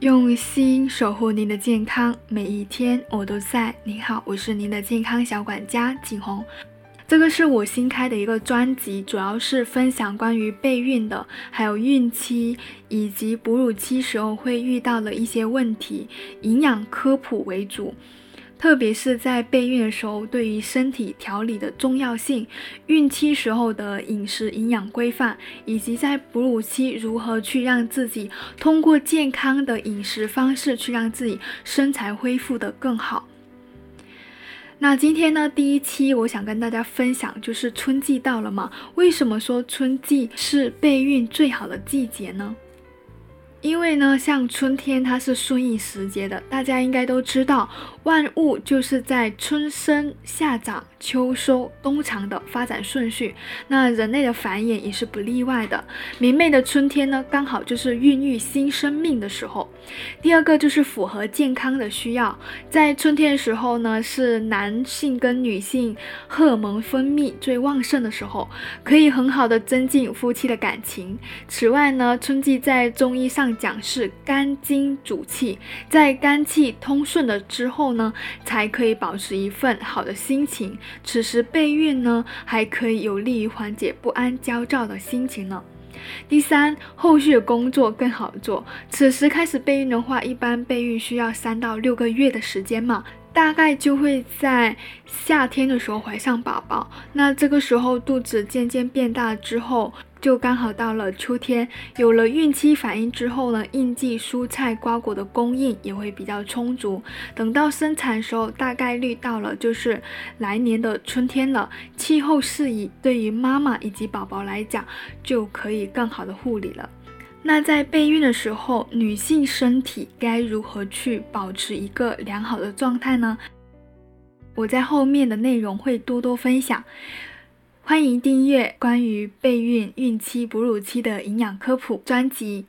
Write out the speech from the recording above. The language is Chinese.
用心守护您的健康，每一天我都在。您好，我是您的健康小管家景红。这个是我新开的一个专辑，主要是分享关于备孕的，还有孕期以及哺乳期时候会遇到的一些问题，营养科普为主。特别是在备孕的时候，对于身体调理的重要性，孕期时候的饮食营养规范，以及在哺乳期如何去让自己通过健康的饮食方式去让自己身材恢复的更好。那今天呢，第一期我想跟大家分享，就是春季到了嘛？为什么说春季是备孕最好的季节呢？因为呢，像春天它是顺应时节的，大家应该都知道，万物就是在春生、夏长、秋收、冬藏的发展顺序。那人类的繁衍也是不例外的。明媚的春天呢，刚好就是孕育新生命的时候。第二个就是符合健康的需要，在春天的时候呢，是男性跟女性荷尔蒙分泌最旺盛的时候，可以很好的增进夫妻的感情。此外呢，春季在中医上。讲是肝经主气，在肝气通顺了之后呢，才可以保持一份好的心情。此时备孕呢，还可以有利于缓解不安、焦躁的心情呢。第三，后续的工作更好做。此时开始备孕的话，一般备孕需要三到六个月的时间嘛。大概就会在夏天的时候怀上宝宝，那这个时候肚子渐渐变大之后，就刚好到了秋天，有了孕期反应之后呢，应季蔬菜瓜果的供应也会比较充足。等到生产时候，大概率到了就是来年的春天了，气候适宜，对于妈妈以及宝宝来讲，就可以更好的护理了。那在备孕的时候，女性身体该如何去保持一个良好的状态呢？我在后面的内容会多多分享，欢迎订阅关于备孕、孕期、哺乳期的营养科普专辑。